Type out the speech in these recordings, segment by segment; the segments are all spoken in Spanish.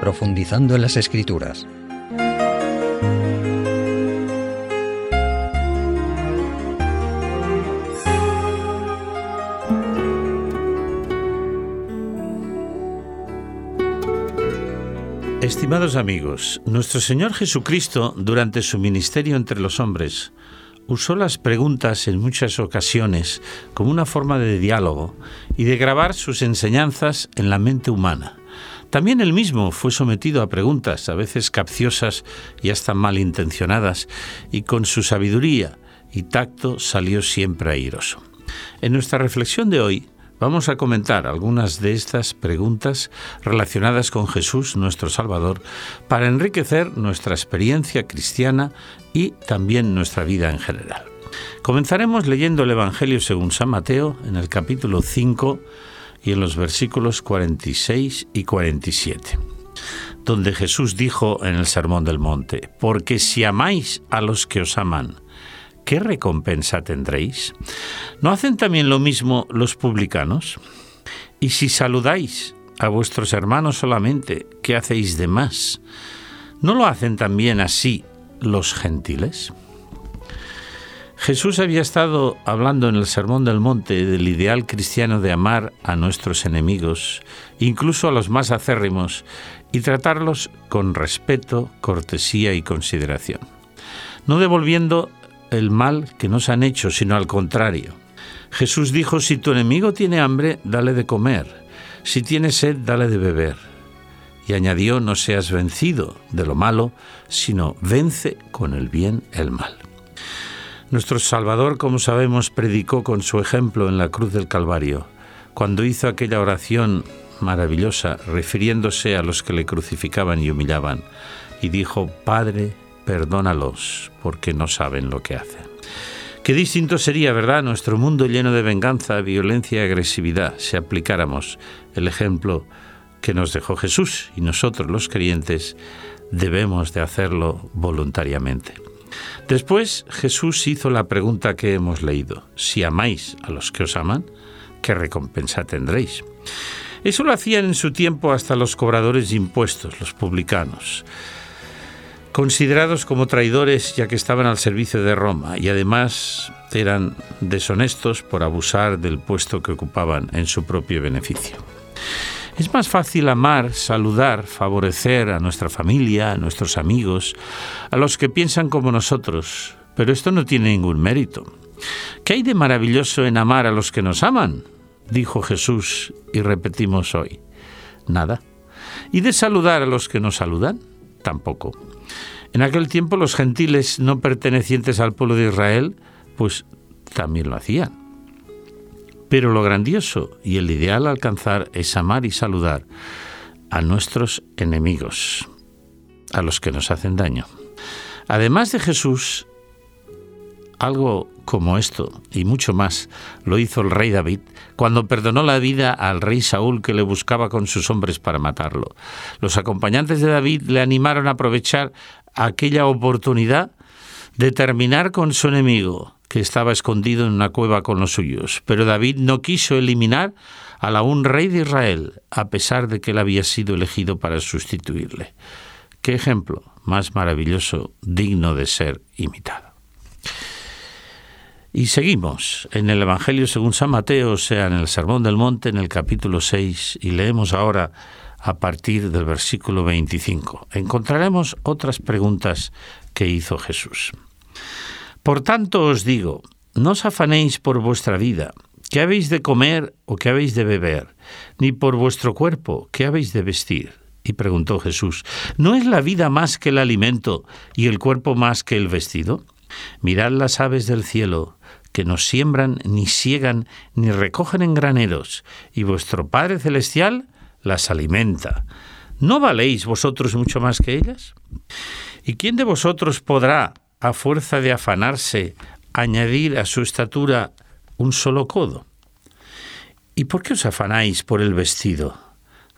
profundizando en las escrituras. Estimados amigos, nuestro Señor Jesucristo, durante su ministerio entre los hombres, usó las preguntas en muchas ocasiones como una forma de diálogo y de grabar sus enseñanzas en la mente humana. También él mismo fue sometido a preguntas, a veces capciosas y hasta malintencionadas, y con su sabiduría y tacto salió siempre airoso. En nuestra reflexión de hoy vamos a comentar algunas de estas preguntas relacionadas con Jesús, nuestro Salvador, para enriquecer nuestra experiencia cristiana y también nuestra vida en general. Comenzaremos leyendo el Evangelio según San Mateo en el capítulo 5 y en los versículos 46 y 47, donde Jesús dijo en el Sermón del Monte, porque si amáis a los que os aman, ¿qué recompensa tendréis? ¿No hacen también lo mismo los publicanos? Y si saludáis a vuestros hermanos solamente, ¿qué hacéis de más? ¿No lo hacen también así los gentiles? Jesús había estado hablando en el Sermón del Monte del ideal cristiano de amar a nuestros enemigos, incluso a los más acérrimos, y tratarlos con respeto, cortesía y consideración, no devolviendo el mal que nos han hecho, sino al contrario. Jesús dijo, si tu enemigo tiene hambre, dale de comer, si tiene sed, dale de beber. Y añadió, no seas vencido de lo malo, sino vence con el bien el mal. Nuestro Salvador, como sabemos, predicó con su ejemplo en la cruz del Calvario, cuando hizo aquella oración maravillosa refiriéndose a los que le crucificaban y humillaban, y dijo, Padre, perdónalos, porque no saben lo que hacen. Qué distinto sería, ¿verdad?, nuestro mundo lleno de venganza, violencia y agresividad si aplicáramos el ejemplo que nos dejó Jesús y nosotros los creyentes debemos de hacerlo voluntariamente. Después Jesús hizo la pregunta que hemos leído. Si amáis a los que os aman, ¿qué recompensa tendréis? Eso lo hacían en su tiempo hasta los cobradores de impuestos, los publicanos, considerados como traidores ya que estaban al servicio de Roma y además eran deshonestos por abusar del puesto que ocupaban en su propio beneficio. Es más fácil amar, saludar, favorecer a nuestra familia, a nuestros amigos, a los que piensan como nosotros, pero esto no tiene ningún mérito. ¿Qué hay de maravilloso en amar a los que nos aman? dijo Jesús y repetimos hoy. Nada. ¿Y de saludar a los que nos saludan? Tampoco. En aquel tiempo los gentiles no pertenecientes al pueblo de Israel, pues también lo hacían. Pero lo grandioso y el ideal a alcanzar es amar y saludar a nuestros enemigos, a los que nos hacen daño. Además de Jesús, algo como esto y mucho más lo hizo el rey David cuando perdonó la vida al rey Saúl que le buscaba con sus hombres para matarlo. Los acompañantes de David le animaron a aprovechar aquella oportunidad de terminar con su enemigo, que estaba escondido en una cueva con los suyos. Pero David no quiso eliminar al aún rey de Israel, a pesar de que él había sido elegido para sustituirle. Qué ejemplo más maravilloso, digno de ser imitado. Y seguimos en el Evangelio según San Mateo, o sea, en el Sermón del Monte, en el capítulo 6, y leemos ahora a partir del versículo 25. Encontraremos otras preguntas que hizo Jesús. Por tanto os digo, no os afanéis por vuestra vida, qué habéis de comer o qué habéis de beber, ni por vuestro cuerpo, qué habéis de vestir. Y preguntó Jesús, ¿no es la vida más que el alimento y el cuerpo más que el vestido? Mirad las aves del cielo, que no siembran, ni siegan, ni recogen en graneros, y vuestro Padre Celestial las alimenta. ¿No valéis vosotros mucho más que ellas? ¿Y quién de vosotros podrá, a fuerza de afanarse, añadir a su estatura un solo codo? ¿Y por qué os afanáis por el vestido?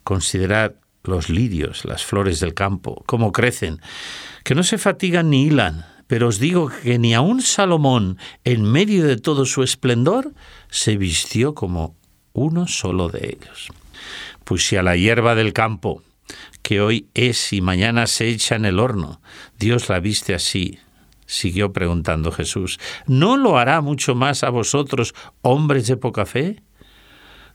Considerad los lirios, las flores del campo, cómo crecen, que no se fatigan ni hilan, pero os digo que ni aun Salomón, en medio de todo su esplendor, se vistió como uno solo de ellos. Pues si a la hierba del campo, que hoy es y mañana se echa en el horno. Dios la viste así, siguió preguntando Jesús. ¿No lo hará mucho más a vosotros, hombres de poca fe?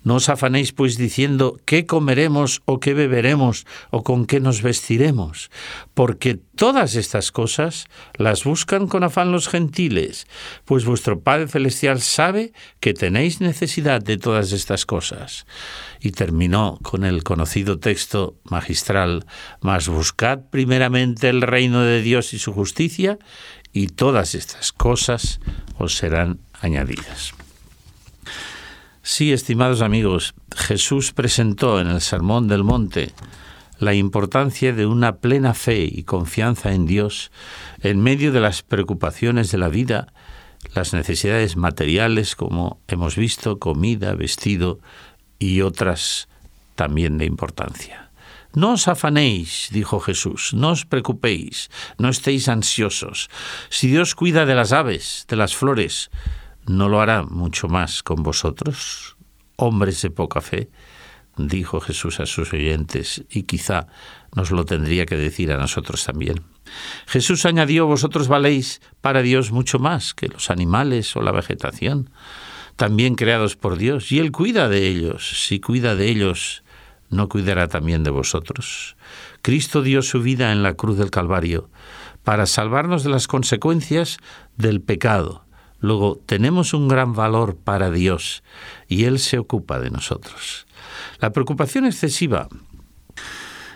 No os afanéis pues diciendo qué comeremos o qué beberemos o con qué nos vestiremos, porque todas estas cosas las buscan con afán los gentiles, pues vuestro Padre Celestial sabe que tenéis necesidad de todas estas cosas. Y terminó con el conocido texto magistral, mas buscad primeramente el reino de Dios y su justicia, y todas estas cosas os serán añadidas. Sí, estimados amigos, Jesús presentó en el Sermón del Monte la importancia de una plena fe y confianza en Dios en medio de las preocupaciones de la vida, las necesidades materiales, como hemos visto, comida, vestido y otras también de importancia. No os afanéis, dijo Jesús, no os preocupéis, no estéis ansiosos. Si Dios cuida de las aves, de las flores, ¿no lo hará mucho más con vosotros? Hombres de poca fe, dijo Jesús a sus oyentes, y quizá nos lo tendría que decir a nosotros también. Jesús añadió, vosotros valéis para Dios mucho más que los animales o la vegetación, también creados por Dios, y Él cuida de ellos. Si cuida de ellos, ¿no cuidará también de vosotros? Cristo dio su vida en la cruz del Calvario para salvarnos de las consecuencias del pecado Luego, tenemos un gran valor para Dios y Él se ocupa de nosotros. La preocupación excesiva,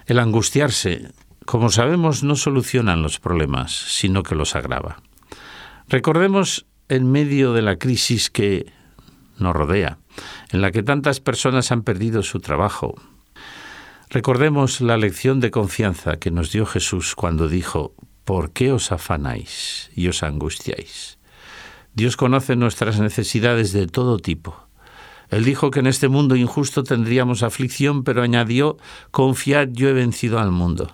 el angustiarse, como sabemos, no solucionan los problemas, sino que los agrava. Recordemos en medio de la crisis que nos rodea, en la que tantas personas han perdido su trabajo. Recordemos la lección de confianza que nos dio Jesús cuando dijo, ¿por qué os afanáis y os angustiáis? Dios conoce nuestras necesidades de todo tipo. Él dijo que en este mundo injusto tendríamos aflicción, pero añadió, confiad, yo he vencido al mundo.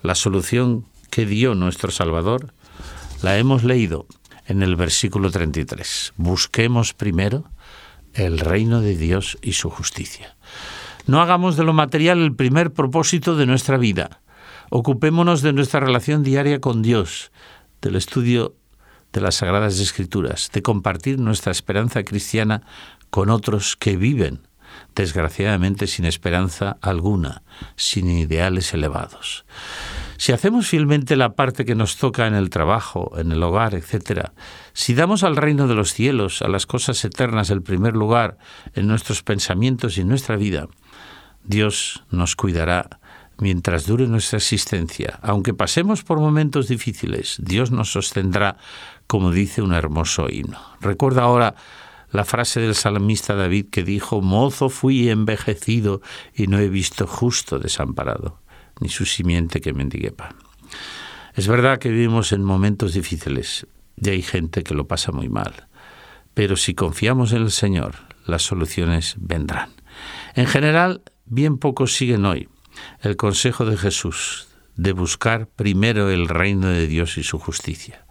La solución que dio nuestro Salvador la hemos leído en el versículo 33. Busquemos primero el reino de Dios y su justicia. No hagamos de lo material el primer propósito de nuestra vida. Ocupémonos de nuestra relación diaria con Dios, del estudio de las Sagradas Escrituras, de compartir nuestra esperanza cristiana con otros que viven, desgraciadamente, sin esperanza alguna, sin ideales elevados. Si hacemos fielmente la parte que nos toca en el trabajo, en el hogar, etc., si damos al reino de los cielos, a las cosas eternas, el primer lugar en nuestros pensamientos y en nuestra vida, Dios nos cuidará mientras dure nuestra existencia. Aunque pasemos por momentos difíciles, Dios nos sostendrá, como dice un hermoso himno. Recuerda ahora la frase del salmista David que dijo, Mozo fui envejecido y no he visto justo desamparado, ni su simiente que mendigue pan. Es verdad que vivimos en momentos difíciles y hay gente que lo pasa muy mal, pero si confiamos en el Señor, las soluciones vendrán. En general, bien pocos siguen hoy el consejo de Jesús de buscar primero el reino de Dios y su justicia.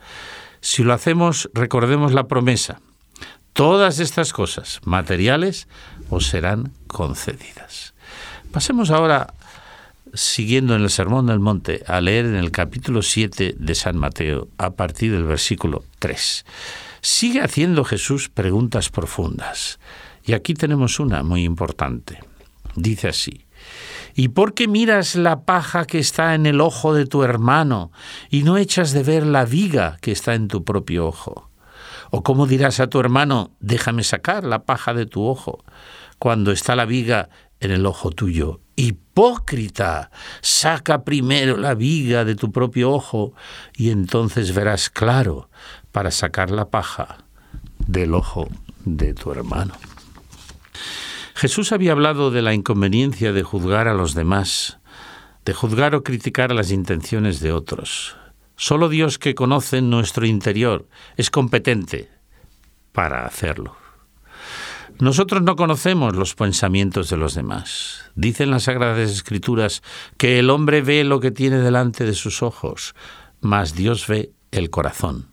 Si lo hacemos, recordemos la promesa. Todas estas cosas materiales os serán concedidas. Pasemos ahora, siguiendo en el Sermón del Monte, a leer en el capítulo 7 de San Mateo, a partir del versículo 3. Sigue haciendo Jesús preguntas profundas. Y aquí tenemos una muy importante. Dice así, ¿Y por qué miras la paja que está en el ojo de tu hermano y no echas de ver la viga que está en tu propio ojo? ¿O cómo dirás a tu hermano, déjame sacar la paja de tu ojo, cuando está la viga en el ojo tuyo? Hipócrita, saca primero la viga de tu propio ojo y entonces verás claro para sacar la paja del ojo de tu hermano. Jesús había hablado de la inconveniencia de juzgar a los demás, de juzgar o criticar las intenciones de otros. Solo Dios que conoce nuestro interior es competente para hacerlo. Nosotros no conocemos los pensamientos de los demás. Dicen las Sagradas Escrituras que el hombre ve lo que tiene delante de sus ojos, mas Dios ve el corazón.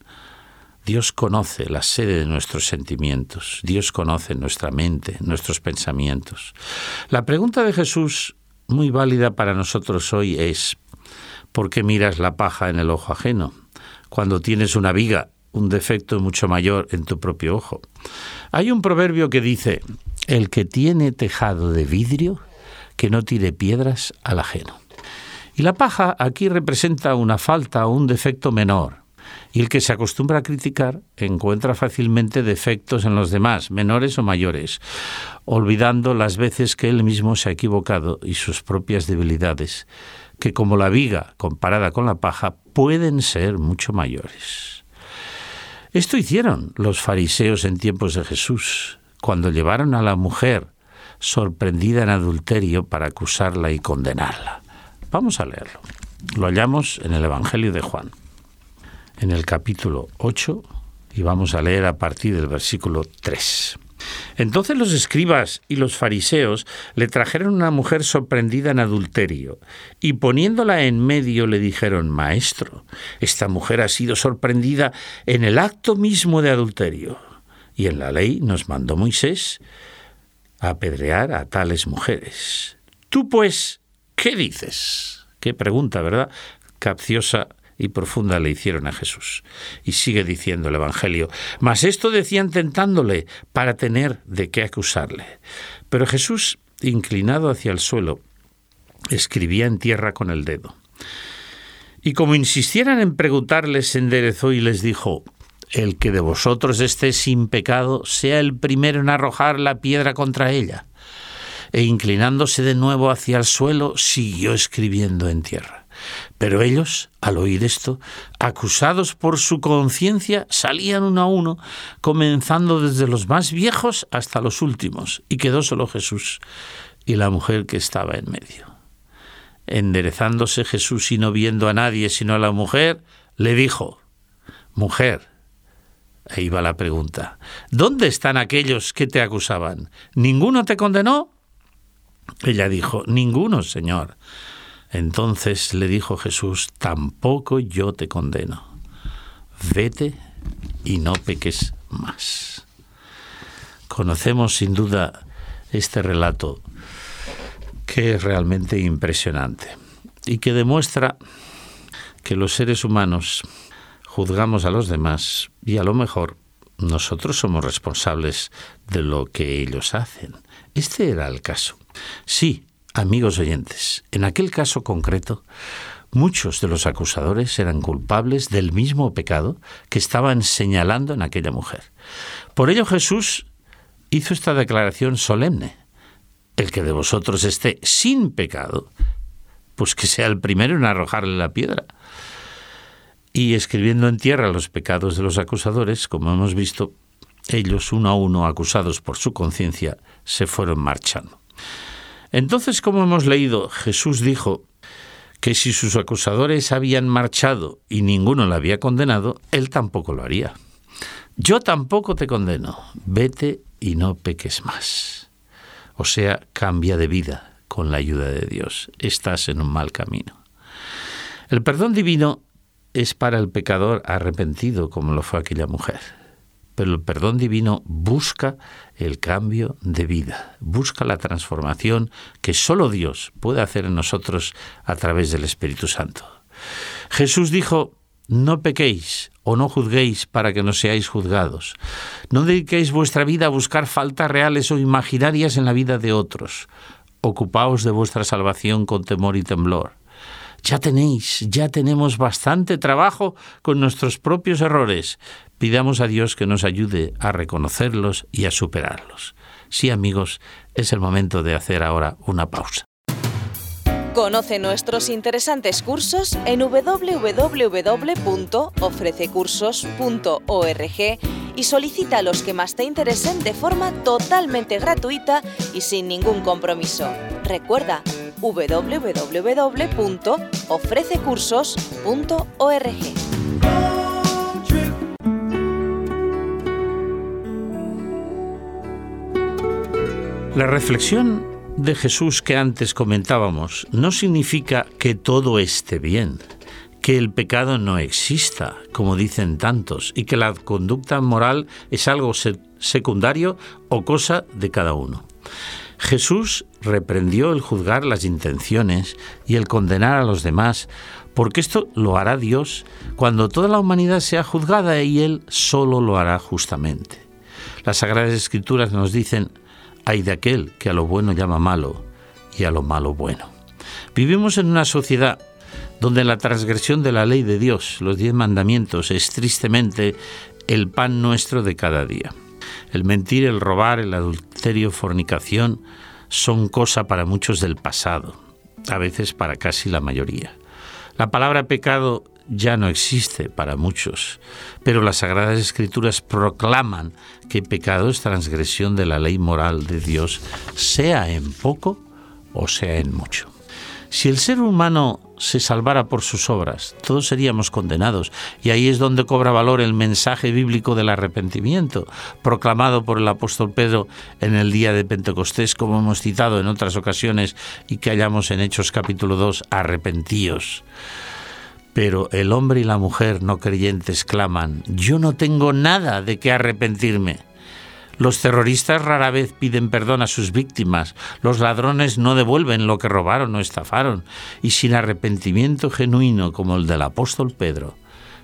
Dios conoce la sede de nuestros sentimientos, Dios conoce nuestra mente, nuestros pensamientos. La pregunta de Jesús muy válida para nosotros hoy es ¿por qué miras la paja en el ojo ajeno? Cuando tienes una viga, un defecto mucho mayor en tu propio ojo. Hay un proverbio que dice, el que tiene tejado de vidrio, que no tire piedras al ajeno. Y la paja aquí representa una falta o un defecto menor, y el que se acostumbra a criticar encuentra fácilmente defectos en los demás, menores o mayores, olvidando las veces que él mismo se ha equivocado y sus propias debilidades, que como la viga comparada con la paja pueden ser mucho mayores. Esto hicieron los fariseos en tiempos de Jesús, cuando llevaron a la mujer sorprendida en adulterio para acusarla y condenarla. Vamos a leerlo. Lo hallamos en el Evangelio de Juan en el capítulo 8 y vamos a leer a partir del versículo 3. Entonces los escribas y los fariseos le trajeron una mujer sorprendida en adulterio, y poniéndola en medio le dijeron, Maestro, esta mujer ha sido sorprendida en el acto mismo de adulterio, y en la ley nos mandó Moisés apedrear a tales mujeres. Tú pues, ¿qué dices? Qué pregunta, ¿verdad? Capciosa y profunda le hicieron a Jesús. Y sigue diciendo el Evangelio, mas esto decían tentándole para tener de qué acusarle. Pero Jesús, inclinado hacia el suelo, escribía en tierra con el dedo. Y como insistieran en preguntarles, se enderezó y les dijo, el que de vosotros esté sin pecado, sea el primero en arrojar la piedra contra ella. E inclinándose de nuevo hacia el suelo, siguió escribiendo en tierra. Pero ellos, al oír esto, acusados por su conciencia, salían uno a uno, comenzando desde los más viejos hasta los últimos, y quedó solo Jesús y la mujer que estaba en medio. Enderezándose Jesús y no viendo a nadie sino a la mujer, le dijo, Mujer, ahí va la pregunta, ¿dónde están aquellos que te acusaban? ¿Ninguno te condenó? Ella dijo, Ninguno, Señor. Entonces le dijo Jesús, tampoco yo te condeno. Vete y no peques más. Conocemos sin duda este relato que es realmente impresionante y que demuestra que los seres humanos juzgamos a los demás y a lo mejor nosotros somos responsables de lo que ellos hacen. Este era el caso. Sí, Amigos oyentes, en aquel caso concreto, muchos de los acusadores eran culpables del mismo pecado que estaban señalando en aquella mujer. Por ello Jesús hizo esta declaración solemne. El que de vosotros esté sin pecado, pues que sea el primero en arrojarle la piedra. Y escribiendo en tierra los pecados de los acusadores, como hemos visto, ellos uno a uno, acusados por su conciencia, se fueron marchando. Entonces, como hemos leído, Jesús dijo que si sus acusadores habían marchado y ninguno la había condenado, él tampoco lo haría. Yo tampoco te condeno, vete y no peques más. O sea, cambia de vida con la ayuda de Dios. Estás en un mal camino. El perdón divino es para el pecador arrepentido, como lo fue aquella mujer pero el perdón divino busca el cambio de vida, busca la transformación que solo Dios puede hacer en nosotros a través del Espíritu Santo. Jesús dijo, no pequéis o no juzguéis para que no seáis juzgados. No dediquéis vuestra vida a buscar faltas reales o imaginarias en la vida de otros. Ocupaos de vuestra salvación con temor y temblor. Ya tenéis, ya tenemos bastante trabajo con nuestros propios errores. Pidamos a Dios que nos ayude a reconocerlos y a superarlos. Sí, amigos, es el momento de hacer ahora una pausa. Conoce nuestros interesantes cursos en www.ofrececursos.org y solicita los que más te interesen de forma totalmente gratuita y sin ningún compromiso. Recuerda www.ofrececursos.org. La reflexión de Jesús que antes comentábamos no significa que todo esté bien, que el pecado no exista, como dicen tantos, y que la conducta moral es algo secundario o cosa de cada uno. Jesús reprendió el juzgar las intenciones y el condenar a los demás, porque esto lo hará Dios cuando toda la humanidad sea juzgada y Él solo lo hará justamente. Las Sagradas Escrituras nos dicen, hay de aquel que a lo bueno llama malo y a lo malo bueno. Vivimos en una sociedad donde la transgresión de la ley de Dios, los diez mandamientos, es tristemente el pan nuestro de cada día. El mentir, el robar, el adulterio, fornicación, son cosa para muchos del pasado, a veces para casi la mayoría. La palabra pecado ya no existe para muchos, pero las Sagradas Escrituras proclaman que pecado es transgresión de la ley moral de Dios, sea en poco o sea en mucho. Si el ser humano se salvara por sus obras, todos seríamos condenados. Y ahí es donde cobra valor el mensaje bíblico del arrepentimiento, proclamado por el apóstol Pedro en el día de Pentecostés, como hemos citado en otras ocasiones y que hallamos en Hechos capítulo 2, arrepentíos. Pero el hombre y la mujer no creyentes claman, yo no tengo nada de qué arrepentirme. Los terroristas rara vez piden perdón a sus víctimas, los ladrones no devuelven lo que robaron o estafaron, y sin arrepentimiento genuino como el del apóstol Pedro,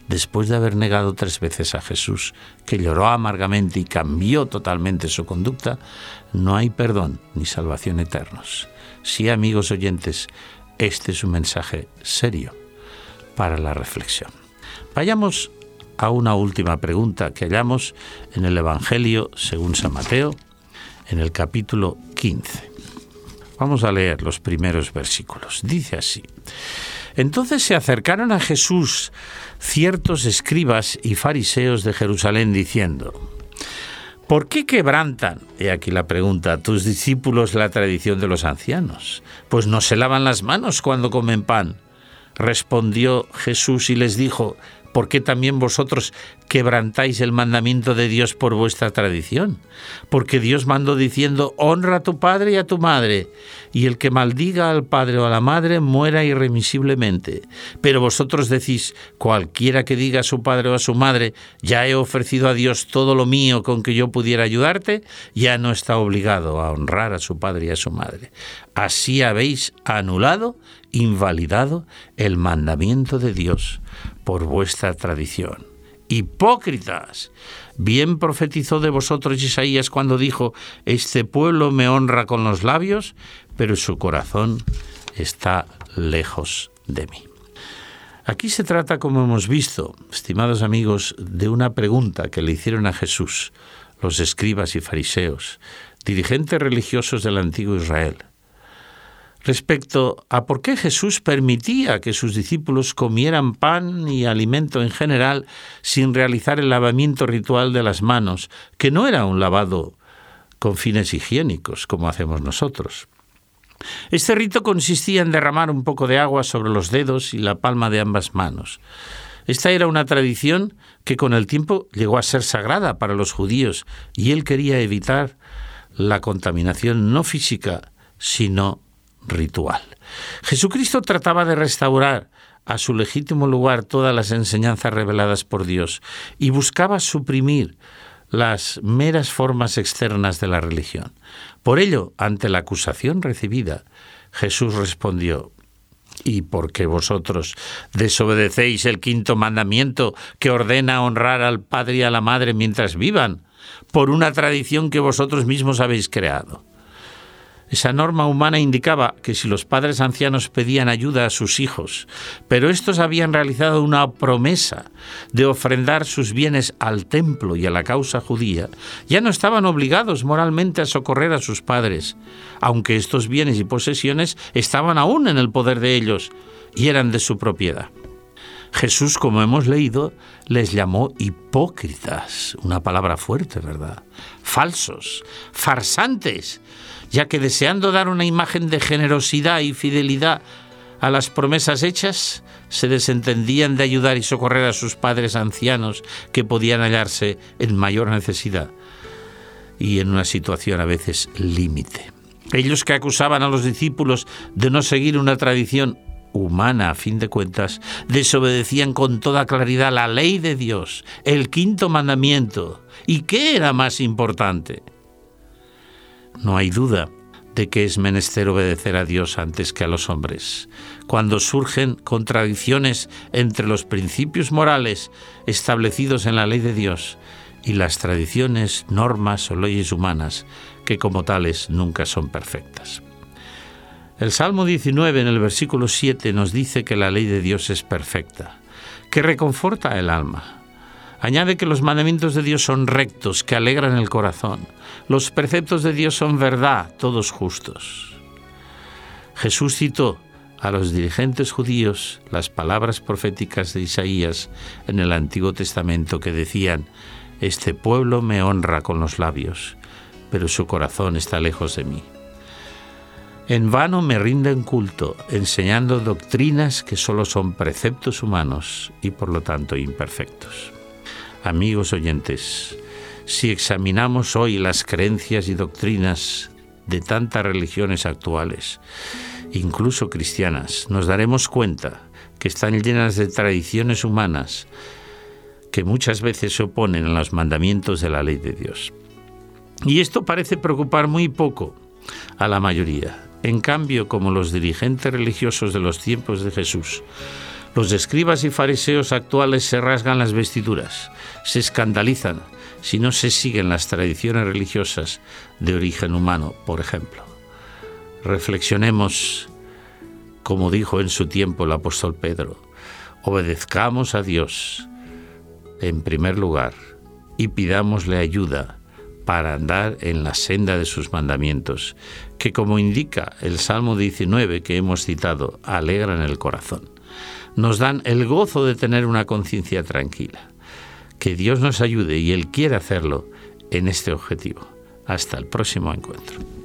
después de haber negado tres veces a Jesús, que lloró amargamente y cambió totalmente su conducta, no hay perdón ni salvación eternos. Sí, amigos oyentes, este es un mensaje serio para la reflexión. Vayamos a una última pregunta que hallamos en el Evangelio según San Mateo, en el capítulo 15. Vamos a leer los primeros versículos. Dice así. Entonces se acercaron a Jesús ciertos escribas y fariseos de Jerusalén diciendo, ¿Por qué quebrantan, y aquí la pregunta, tus discípulos la tradición de los ancianos? Pues no se lavan las manos cuando comen pan. Respondió Jesús y les dijo, ¿por qué también vosotros quebrantáis el mandamiento de Dios por vuestra tradición? Porque Dios mandó diciendo, honra a tu padre y a tu madre, y el que maldiga al padre o a la madre muera irremisiblemente. Pero vosotros decís, cualquiera que diga a su padre o a su madre, ya he ofrecido a Dios todo lo mío con que yo pudiera ayudarte, ya no está obligado a honrar a su padre y a su madre. Así habéis anulado, invalidado el mandamiento de Dios por vuestra tradición. Hipócritas. Bien profetizó de vosotros Isaías cuando dijo, Este pueblo me honra con los labios, pero su corazón está lejos de mí. Aquí se trata, como hemos visto, estimados amigos, de una pregunta que le hicieron a Jesús los escribas y fariseos, dirigentes religiosos del antiguo Israel respecto a por qué Jesús permitía que sus discípulos comieran pan y alimento en general sin realizar el lavamiento ritual de las manos, que no era un lavado con fines higiénicos como hacemos nosotros. Este rito consistía en derramar un poco de agua sobre los dedos y la palma de ambas manos. Esta era una tradición que con el tiempo llegó a ser sagrada para los judíos y él quería evitar la contaminación no física, sino ritual. Jesucristo trataba de restaurar a su legítimo lugar todas las enseñanzas reveladas por Dios y buscaba suprimir las meras formas externas de la religión. Por ello, ante la acusación recibida, Jesús respondió, ¿Y por qué vosotros desobedecéis el quinto mandamiento que ordena honrar al Padre y a la Madre mientras vivan, por una tradición que vosotros mismos habéis creado? Esa norma humana indicaba que si los padres ancianos pedían ayuda a sus hijos, pero estos habían realizado una promesa de ofrendar sus bienes al templo y a la causa judía, ya no estaban obligados moralmente a socorrer a sus padres, aunque estos bienes y posesiones estaban aún en el poder de ellos y eran de su propiedad. Jesús, como hemos leído, les llamó hipócritas, una palabra fuerte, ¿verdad? Falsos, farsantes, ya que deseando dar una imagen de generosidad y fidelidad a las promesas hechas, se desentendían de ayudar y socorrer a sus padres ancianos que podían hallarse en mayor necesidad y en una situación a veces límite. Ellos que acusaban a los discípulos de no seguir una tradición humana a fin de cuentas, desobedecían con toda claridad la ley de Dios, el quinto mandamiento. ¿Y qué era más importante? No hay duda de que es menester obedecer a Dios antes que a los hombres, cuando surgen contradicciones entre los principios morales establecidos en la ley de Dios y las tradiciones, normas o leyes humanas, que como tales nunca son perfectas. El Salmo 19 en el versículo 7 nos dice que la ley de Dios es perfecta, que reconforta el alma. Añade que los mandamientos de Dios son rectos, que alegran el corazón. Los preceptos de Dios son verdad, todos justos. Jesús citó a los dirigentes judíos las palabras proféticas de Isaías en el Antiguo Testamento que decían, Este pueblo me honra con los labios, pero su corazón está lejos de mí. En vano me rinden culto, enseñando doctrinas que solo son preceptos humanos y por lo tanto imperfectos. Amigos oyentes, si examinamos hoy las creencias y doctrinas de tantas religiones actuales, incluso cristianas, nos daremos cuenta que están llenas de tradiciones humanas que muchas veces se oponen a los mandamientos de la ley de Dios. Y esto parece preocupar muy poco a la mayoría. En cambio, como los dirigentes religiosos de los tiempos de Jesús, los escribas y fariseos actuales se rasgan las vestiduras, se escandalizan si no se siguen las tradiciones religiosas de origen humano, por ejemplo. Reflexionemos, como dijo en su tiempo el apóstol Pedro, obedezcamos a Dios en primer lugar y pidámosle ayuda para andar en la senda de sus mandamientos, que como indica el Salmo 19 que hemos citado, alegran el corazón nos dan el gozo de tener una conciencia tranquila. Que Dios nos ayude y Él quiere hacerlo en este objetivo. Hasta el próximo encuentro.